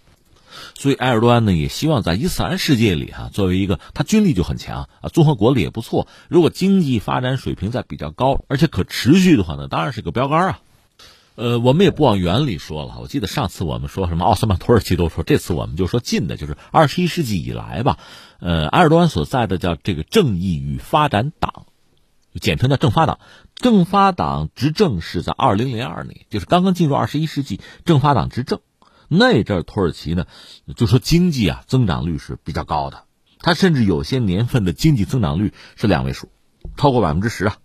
所以埃尔多安呢也希望在伊斯兰世界里哈，作为一个他军力就很强啊，综合国力也不错。如果经济发展水平在比较高，而且可持续的话呢，当然是个标杆啊。呃，我们也不往远里说了。我记得上次我们说什么奥斯曼土耳其都说，这次我们就说近的，就是二十一世纪以来吧。呃，埃尔多安所在的叫这个正义与发展党，简称叫正发党。正发党执政是在二零零二年，就是刚刚进入二十一世纪，正发党执政。那阵土耳其呢，就说经济啊增长率是比较高的，它甚至有些年份的经济增长率是两位数，超过百分之十啊。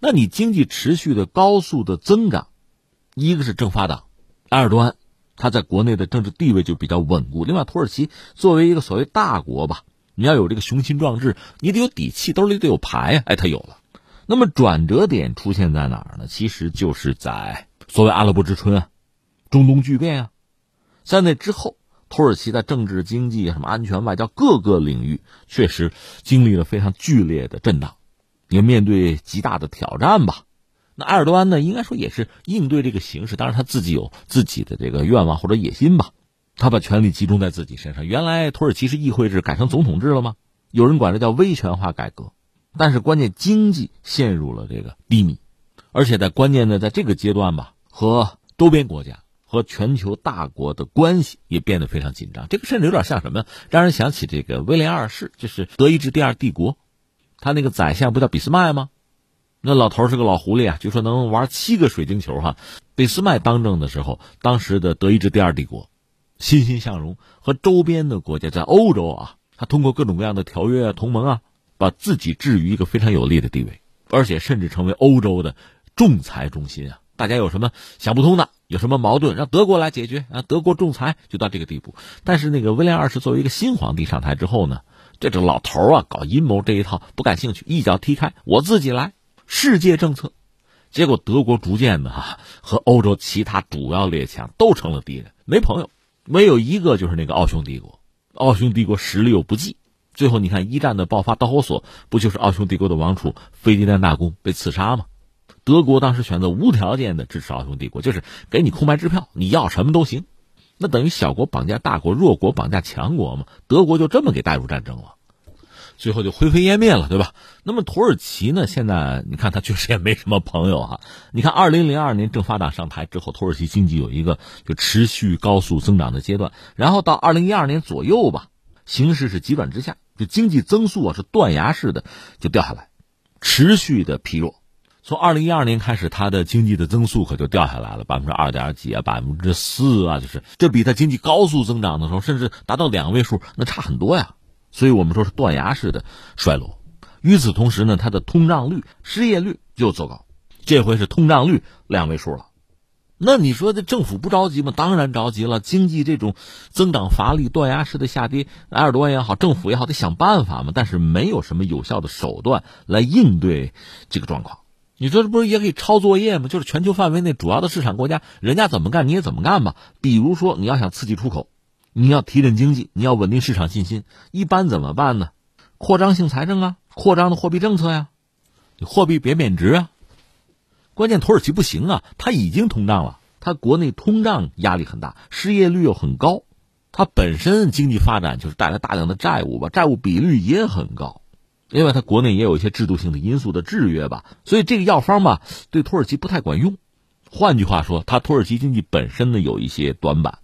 那你经济持续的高速的增长，一个是正发党，埃尔多安，他在国内的政治地位就比较稳固。另外，土耳其作为一个所谓大国吧，你要有这个雄心壮志，你得有底气，兜里得有牌呀。哎，他有了。那么转折点出现在哪儿呢？其实就是在所谓阿拉伯之春啊，中东巨变啊。在那之后，土耳其在政治、经济、什么安全、外交各个领域，确实经历了非常剧烈的震荡，也面对极大的挑战吧。那埃尔多安呢，应该说也是应对这个形势，当然他自己有自己的这个愿望或者野心吧。他把权力集中在自己身上。原来土耳其是议会制改成总统制了吗？有人管这叫威权化改革。但是关键经济陷入了这个低迷，而且在关键的在这个阶段吧，和周边国家。和全球大国的关系也变得非常紧张，这个甚至有点像什么？让人想起这个威廉二世，就是德意志第二帝国，他那个宰相不叫俾斯麦吗？那老头是个老狐狸啊，据说能玩七个水晶球哈。俾斯麦当政的时候，当时的德意志第二帝国欣欣向荣，和周边的国家在欧洲啊，他通过各种各样的条约啊、同盟啊，把自己置于一个非常有利的地位，而且甚至成为欧洲的仲裁中心啊。大家有什么想不通的？有什么矛盾让德国来解决啊？德国仲裁就到这个地步。但是那个威廉二世作为一个新皇帝上台之后呢，这这老头啊搞阴谋这一套不感兴趣，一脚踢开，我自己来世界政策。结果德国逐渐的哈和欧洲其他主要列强都成了敌人，没朋友，没有一个就是那个奥匈帝国。奥匈帝国实力又不济，最后你看一战的爆发导火索不就是奥匈帝国的王储费迪南大公被刺杀吗？德国当时选择无条件的支持奥匈帝国，就是给你空白支票，你要什么都行。那等于小国绑架大国，弱国绑架强国嘛？德国就这么给带入战争了，最后就灰飞烟灭了，对吧？那么土耳其呢？现在你看他确实也没什么朋友哈。你看，二零零二年正发党上台之后，土耳其经济有一个就持续高速增长的阶段，然后到二零一二年左右吧，形势是急转直下，就经济增速啊是断崖式的就掉下来，持续的疲弱。从二零一二年开始，它的经济的增速可就掉下来了，百分之二点几啊，百分之四啊，就是这比它经济高速增长的时候，甚至达到两位数，那差很多呀。所以我们说是断崖式的衰落。与此同时呢，它的通胀率、失业率就走高，这回是通胀率两位数了。那你说这政府不着急吗？当然着急了。经济这种增长乏力、断崖式的下跌，埃尔多安也好，政府也好，得想办法嘛。但是没有什么有效的手段来应对这个状况。你说这不是也可以抄作业吗？就是全球范围内主要的市场国家，人家怎么干你也怎么干吧。比如说你要想刺激出口，你要提振经济，你要稳定市场信心，一般怎么办呢？扩张性财政啊，扩张的货币政策呀，你货币别贬值啊。关键土耳其不行啊，它已经通胀了，它国内通胀压力很大，失业率又很高，它本身经济发展就是带来大量的债务吧，债务比率也很高，另外它国内也有一些制度性的因素的制约吧，所以这个药方吧对土耳其不太管用。换句话说，它土耳其经济本身呢有一些短板，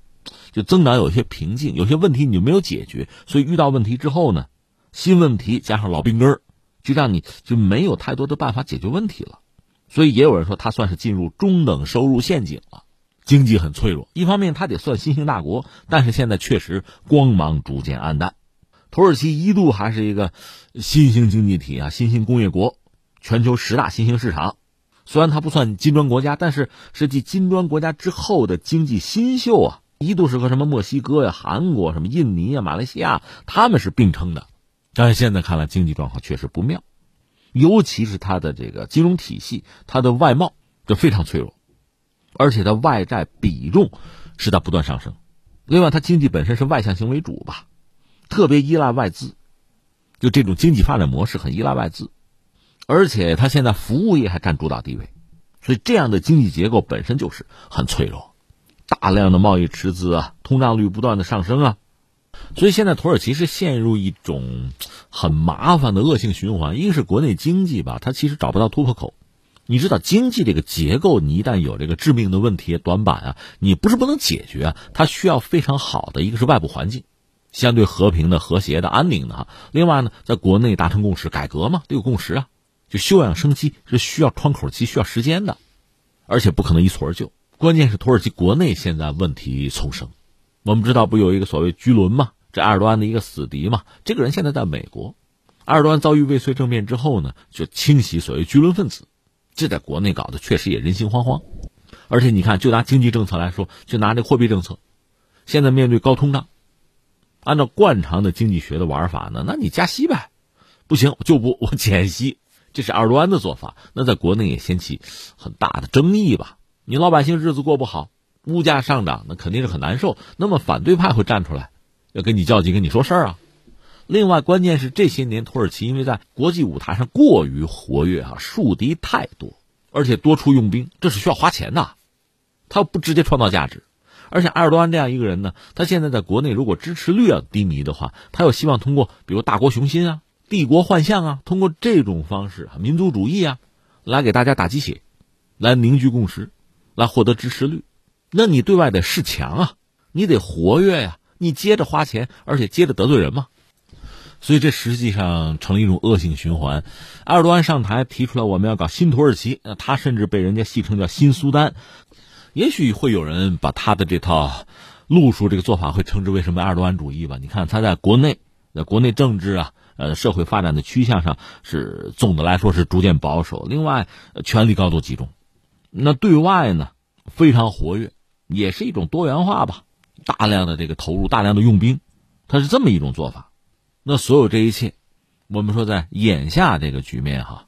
就增长有一些瓶颈，有些问题你就没有解决，所以遇到问题之后呢，新问题加上老病根，就让你就没有太多的办法解决问题了。所以也有人说，他算是进入中等收入陷阱了，经济很脆弱。一方面，他得算新兴大国，但是现在确实光芒逐渐暗淡。土耳其一度还是一个新兴经济体啊，新兴工业国，全球十大新兴市场。虽然它不算金砖国家，但是是继金砖国家之后的经济新秀啊，一度是和什么墨西哥呀、韩国、什么印尼呀、马来西亚他们是并称的。但是现在看来，经济状况确实不妙。尤其是它的这个金融体系，它的外贸就非常脆弱，而且它外债比重是在不断上升。另外，它经济本身是外向型为主吧，特别依赖外资，就这种经济发展模式很依赖外资，而且它现在服务业还占主导地位，所以这样的经济结构本身就是很脆弱，大量的贸易赤字啊，通胀率不断的上升啊。所以现在土耳其是陷入一种很麻烦的恶性循环。一个是国内经济吧，它其实找不到突破口。你知道经济这个结构，你一旦有这个致命的问题短板啊，你不是不能解决啊，它需要非常好的一个是外部环境，相对和平的、和谐的、安宁的哈。另外呢，在国内达成共识，改革嘛得有共识啊，就休养生息是需要窗口期、需要时间的，而且不可能一蹴而就。关键是土耳其国内现在问题丛生。我们知道不有一个所谓居伦嘛，这埃尔多安的一个死敌嘛。这个人现在在美国，埃尔多安遭遇未遂政变之后呢，就清洗所谓居伦分子，这在国内搞得确实也人心惶惶。而且你看，就拿经济政策来说，就拿这货币政策，现在面对高通胀，按照惯常的经济学的玩法呢，那你加息呗，不行就不我减息，这是埃尔多安的做法。那在国内也掀起很大的争议吧？你老百姓日子过不好。物价上涨，那肯定是很难受。那么反对派会站出来，要跟你较劲，跟你说事儿啊。另外，关键是这些年土耳其因为在国际舞台上过于活跃啊，树敌太多，而且多处用兵，这是需要花钱的。他不直接创造价值，而且埃尔多安这样一个人呢，他现在在国内如果支持率要低迷的话，他又希望通过比如大国雄心啊、帝国幻象啊，通过这种方式，民族主义啊，来给大家打鸡血，来凝聚共识，来获得支持率。那你对外得示强啊，你得活跃呀，你接着花钱，而且接着得罪人嘛，所以这实际上成了一种恶性循环。埃尔多安上台提出来我们要搞新土耳其，那他甚至被人家戏称叫新苏丹，也许会有人把他的这套路数、这个做法会称之为什么埃尔多安主义吧？你看他在国内，在国内政治啊，呃，社会发展的趋向上是总的来说是逐渐保守，另外权力高度集中，那对外呢非常活跃。也是一种多元化吧，大量的这个投入，大量的用兵，它是这么一种做法。那所有这一切，我们说在眼下这个局面哈，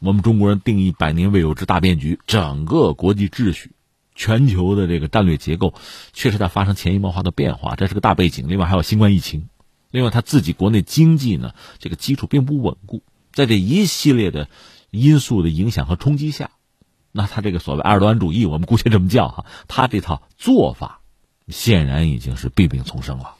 我们中国人定义百年未有之大变局，整个国际秩序、全球的这个战略结构，确实在发生潜移默化的变化，这是个大背景。另外还有新冠疫情，另外他自己国内经济呢，这个基础并不稳固，在这一系列的因素的影响和冲击下。那他这个所谓埃尔多安主义，我们姑且这么叫哈，他这套做法显然已经是弊病丛生了。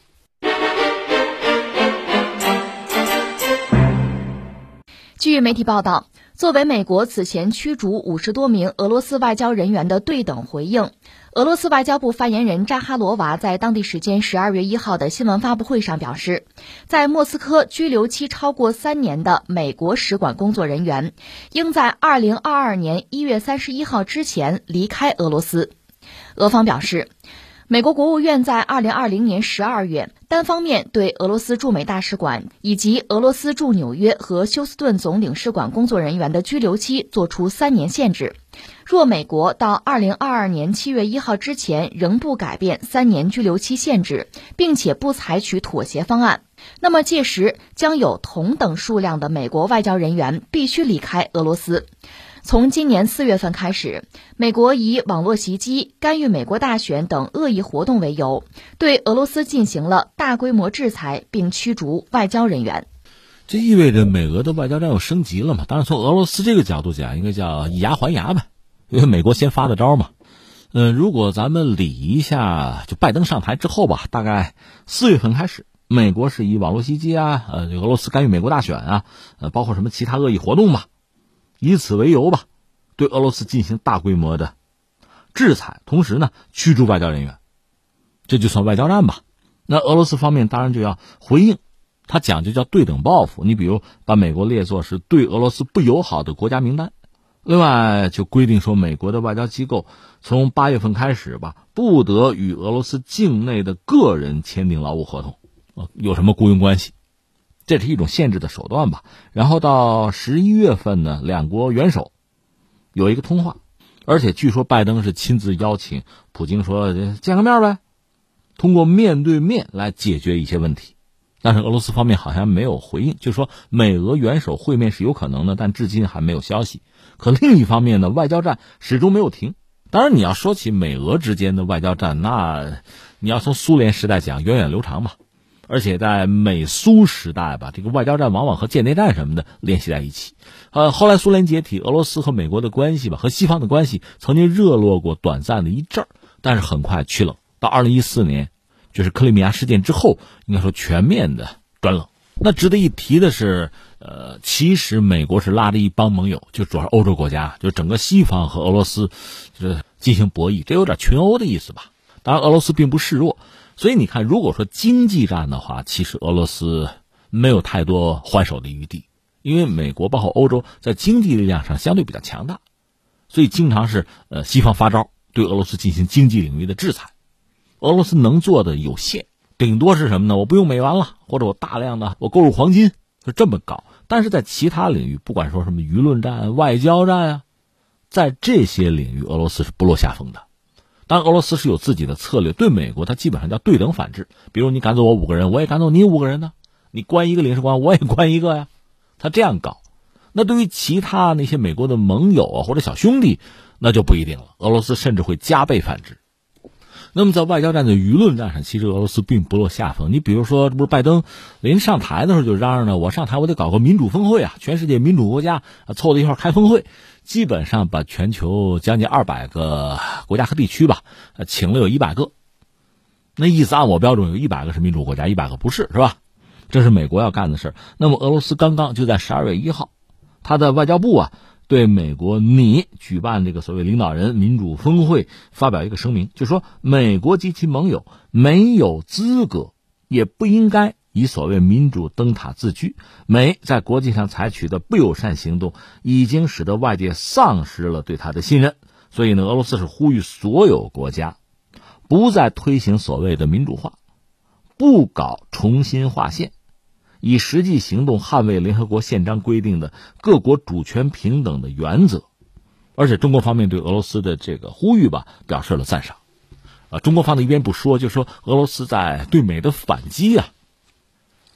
据媒体报道，作为美国此前驱逐五十多名俄罗斯外交人员的对等回应。俄罗斯外交部发言人扎哈罗娃在当地时间十二月一号的新闻发布会上表示，在莫斯科拘留期超过三年的美国使馆工作人员，应在二零二二年一月三十一号之前离开俄罗斯。俄方表示，美国国务院在二零二零年十二月单方面对俄罗斯驻美大使馆以及俄罗斯驻纽约和休斯顿总领事馆工作人员的拘留期作出三年限制。若美国到二零二二年七月一号之前仍不改变三年拘留期限制，并且不采取妥协方案，那么届时将有同等数量的美国外交人员必须离开俄罗斯。从今年四月份开始，美国以网络袭击、干预美国大选等恶意活动为由，对俄罗斯进行了大规模制裁，并驱逐外交人员。这意味着美俄的外交战又升级了嘛？当然，从俄罗斯这个角度讲，应该叫以牙还牙呗，因为美国先发的招嘛。嗯，如果咱们理一下，就拜登上台之后吧，大概四月份开始，美国是以网络袭击啊，呃，俄罗斯干预美国大选啊，呃，包括什么其他恶意活动吧。以此为由吧，对俄罗斯进行大规模的制裁，同时呢驱逐外交人员，这就算外交战吧。那俄罗斯方面当然就要回应，他讲究叫对等报复。你比如把美国列作是对俄罗斯不友好的国家名单，另外就规定说美国的外交机构从八月份开始吧，不得与俄罗斯境内的个人签订劳务合同，有什么雇佣关系。这是一种限制的手段吧。然后到十一月份呢，两国元首有一个通话，而且据说拜登是亲自邀请普京说见个面呗，通过面对面来解决一些问题。但是俄罗斯方面好像没有回应，就说美俄元首会面是有可能的，但至今还没有消息。可另一方面呢，外交战始终没有停。当然，你要说起美俄之间的外交战，那你要从苏联时代讲，源远流长吧。而且在美苏时代吧，这个外交战往往和间谍战什么的联系在一起。呃，后来苏联解体，俄罗斯和美国的关系吧，和西方的关系曾经热络过短暂的一阵儿，但是很快趋冷。到二零一四年，就是克里米亚事件之后，应该说全面的转冷。那值得一提的是，呃，其实美国是拉着一帮盟友，就主要是欧洲国家，就整个西方和俄罗斯就是进行博弈，这有点群殴的意思吧？当然，俄罗斯并不示弱。所以你看，如果说经济战的话，其实俄罗斯没有太多还手的余地，因为美国包括欧洲在经济力量上相对比较强大，所以经常是呃西方发招对俄罗斯进行经济领域的制裁，俄罗斯能做的有限，顶多是什么呢？我不用美元了，或者我大量的我购入黄金，就这么搞。但是在其他领域，不管说什么舆论战、外交战啊，在这些领域，俄罗斯是不落下风的。当然，俄罗斯是有自己的策略，对美国，它基本上叫对等反制。比如你赶走我五个人，我也赶走你五个人呢；你关一个领事馆，我也关一个呀。他这样搞。那对于其他那些美国的盟友啊或者小兄弟，那就不一定了。俄罗斯甚至会加倍反制。那么在外交战的舆论战上，其实俄罗斯并不落下风。你比如说，这不是拜登临上台的时候就嚷嚷呢，我上台我得搞个民主峰会啊，全世界民主国家凑在一块开峰会。基本上把全球将近二百个国家和地区吧，请了有一百个，那意思按我标准有一百个是民主国家，一百个不是，是吧？这是美国要干的事那么俄罗斯刚刚就在十二月一号，他的外交部啊对美国你举办这个所谓领导人民主峰会发表一个声明，就说美国及其盟友没有资格，也不应该。以所谓民主灯塔自居，美在国际上采取的不友善行动，已经使得外界丧失了对他的信任。所以呢，俄罗斯是呼吁所有国家，不再推行所谓的民主化，不搞重新划线，以实际行动捍卫联合国宪章规定的各国主权平等的原则。而且，中国方面对俄罗斯的这个呼吁吧，表示了赞赏。啊，中国放的一边不说，就说俄罗斯在对美的反击啊。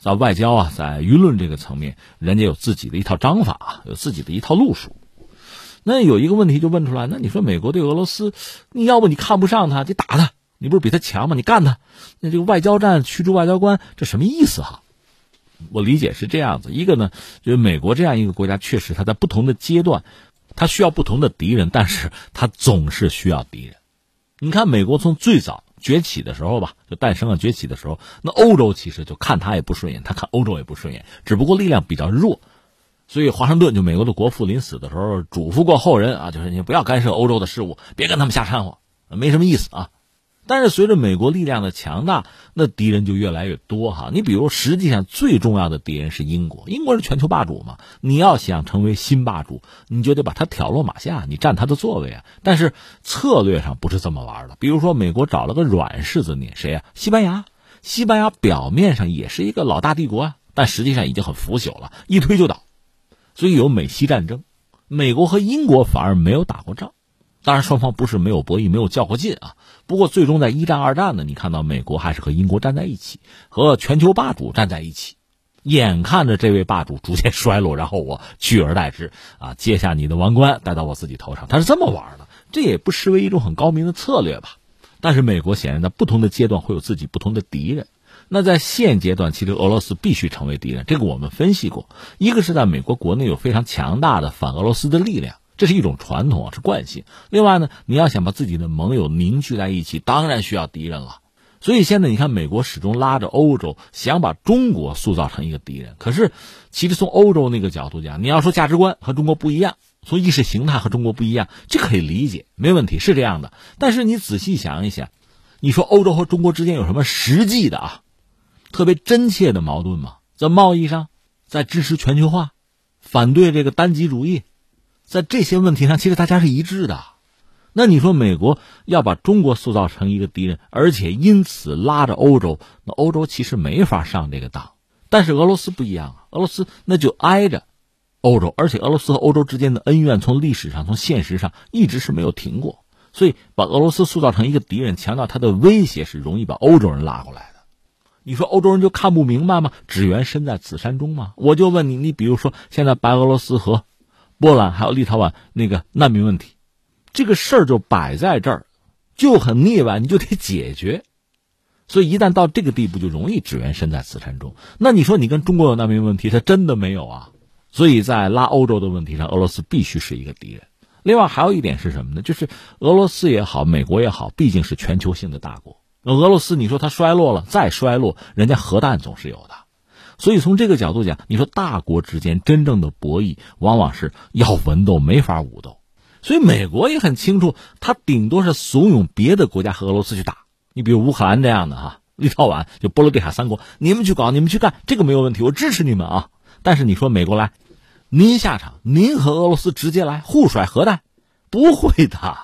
在外交啊，在舆论这个层面，人家有自己的一套章法，有自己的一套路数。那有一个问题就问出来，那你说美国对俄罗斯，你要不你看不上他，你打他，你不是比他强吗？你干他，那这个外交战驱逐外交官，这什么意思哈？我理解是这样子，一个呢，就是美国这样一个国家，确实他在不同的阶段，他需要不同的敌人，但是他总是需要敌人。你看，美国从最早。崛起的时候吧，就诞生了崛起的时候，那欧洲其实就看他也不顺眼，他看欧洲也不顺眼，只不过力量比较弱，所以华盛顿就美国的国父临死的时候嘱咐过后人啊，就是你不要干涉欧洲的事务，别跟他们瞎掺和，没什么意思啊。但是随着美国力量的强大，那敌人就越来越多哈。你比如，实际上最重要的敌人是英国，英国是全球霸主嘛。你要想成为新霸主，你就得把他挑落马下，你占他的座位啊。但是策略上不是这么玩的。比如说，美国找了个软柿子捏，谁呀？西班牙。西班牙表面上也是一个老大帝国啊，但实际上已经很腐朽了，一推就倒。所以有美西战争，美国和英国反而没有打过仗。当然，双方不是没有博弈，没有较过劲啊。不过，最终在一战、二战呢，你看到美国还是和英国站在一起，和全球霸主站在一起。眼看着这位霸主逐渐衰落，然后我取而代之啊，接下你的王冠，戴到我自己头上。他是这么玩的，这也不失为一种很高明的策略吧。但是，美国显然在不同的阶段会有自己不同的敌人。那在现阶段，其实俄罗斯必须成为敌人，这个我们分析过。一个是在美国国内有非常强大的反俄罗斯的力量。这是一种传统啊，是惯性。另外呢，你要想把自己的盟友凝聚在一起，当然需要敌人了。所以现在你看，美国始终拉着欧洲，想把中国塑造成一个敌人。可是，其实从欧洲那个角度讲，你要说价值观和中国不一样，从意识形态和中国不一样，这可以理解，没问题，是这样的。但是你仔细想一想，你说欧洲和中国之间有什么实际的啊，特别真切的矛盾吗？在贸易上，在支持全球化，反对这个单极主义。在这些问题上，其实大家是一致的。那你说美国要把中国塑造成一个敌人，而且因此拉着欧洲，那欧洲其实没法上这个当。但是俄罗斯不一样啊，俄罗斯那就挨着欧洲，而且俄罗斯和欧洲之间的恩怨从历史上、从现实上一直是没有停过。所以把俄罗斯塑造成一个敌人，强调它的威胁，是容易把欧洲人拉过来的。你说欧洲人就看不明白吗？只缘身在此山中吗？我就问你，你比如说现在白俄罗斯和。波兰还有立陶宛那个难民问题，这个事儿就摆在这儿，就很腻歪，你就得解决。所以一旦到这个地步，就容易只缘身在此山中。那你说你跟中国有难民问题，他真的没有啊？所以在拉欧洲的问题上，俄罗斯必须是一个敌人。另外还有一点是什么呢？就是俄罗斯也好，美国也好，毕竟是全球性的大国。俄罗斯你说它衰落了，再衰落，人家核弹总是有的。所以从这个角度讲，你说大国之间真正的博弈，往往是要文斗没法武斗。所以美国也很清楚，他顶多是怂恿别的国家和俄罗斯去打。你比如乌克兰这样的哈，立陶宛就波罗的海三国，你们去搞，你们去干，这个没有问题，我支持你们啊。但是你说美国来，您下场，您和俄罗斯直接来互甩核弹，不会的，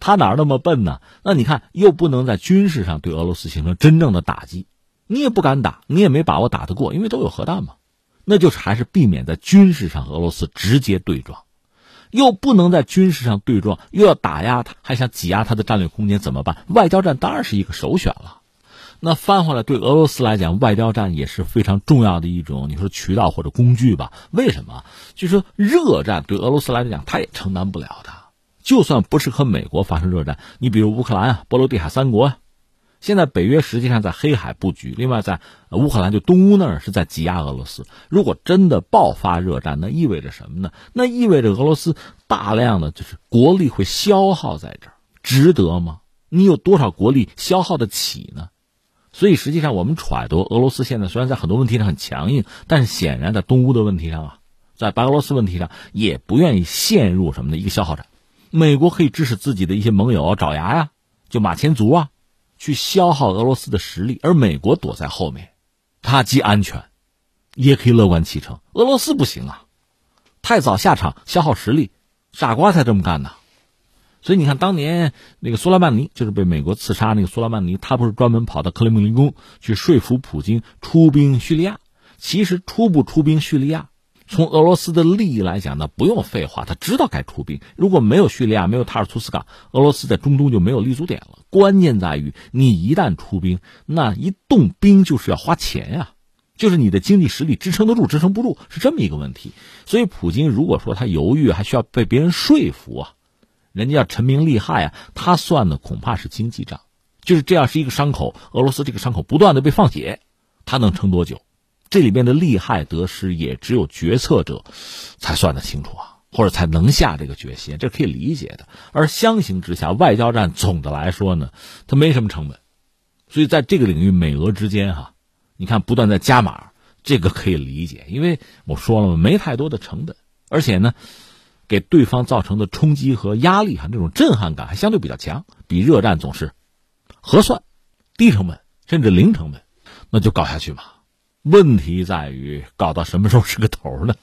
他哪那么笨呢？那你看，又不能在军事上对俄罗斯形成真正的打击。你也不敢打，你也没把握打得过，因为都有核弹嘛。那就是还是避免在军事上和俄罗斯直接对撞，又不能在军事上对撞，又要打压他，还想挤压他的战略空间，怎么办？外交战当然是一个首选了。那翻回来，对俄罗斯来讲，外交战也是非常重要的一种，你说渠道或者工具吧？为什么？就说热战对俄罗斯来讲，他也承担不了的。就算不是和美国发生热战，你比如乌克兰啊，波罗的海三国啊。现在北约实际上在黑海布局，另外在乌克兰就东乌那儿是在挤压俄罗斯。如果真的爆发热战，那意味着什么呢？那意味着俄罗斯大量的就是国力会消耗在这儿，值得吗？你有多少国力消耗得起呢？所以实际上我们揣度，俄罗斯现在虽然在很多问题上很强硬，但是显然在东乌的问题上啊，在白俄罗斯问题上也不愿意陷入什么的一个消耗战。美国可以支持自己的一些盟友爪牙呀，就马前卒啊。去消耗俄罗斯的实力，而美国躲在后面，他既安全，也可以乐观其成。俄罗斯不行啊，太早下场消耗实力，傻瓜才这么干呢。所以你看，当年那个苏莱曼尼就是被美国刺杀那个苏莱曼尼，他不是专门跑到克里姆林宫去说服普京出兵叙利亚？其实出不出兵叙利亚？从俄罗斯的利益来讲呢，不用废话，他知道该出兵。如果没有叙利亚，没有塔尔图斯港，俄罗斯在中东就没有立足点了。关键在于，你一旦出兵，那一动兵就是要花钱呀，就是你的经济实力支撑得住，支撑不住，是这么一个问题。所以，普京如果说他犹豫，还需要被别人说服啊，人家要陈明利害啊，他算的恐怕是经济账。就是这样，是一个伤口。俄罗斯这个伤口不断的被放血，他能撑多久？这里面的利害得失，也只有决策者才算得清楚啊，或者才能下这个决心，这可以理解的。而相形之下，外交战总的来说呢，它没什么成本，所以在这个领域，美俄之间哈，你看不断在加码，这个可以理解，因为我说了嘛，没太多的成本，而且呢，给对方造成的冲击和压力哈，那种震撼感还相对比较强，比热战总是合算，低成本甚至零成本，那就搞下去吧。问题在于搞到什么时候是个头呢？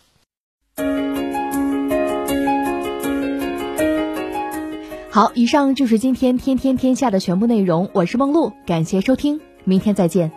好，以上就是今天天天天下的全部内容。我是梦露，感谢收听，明天再见。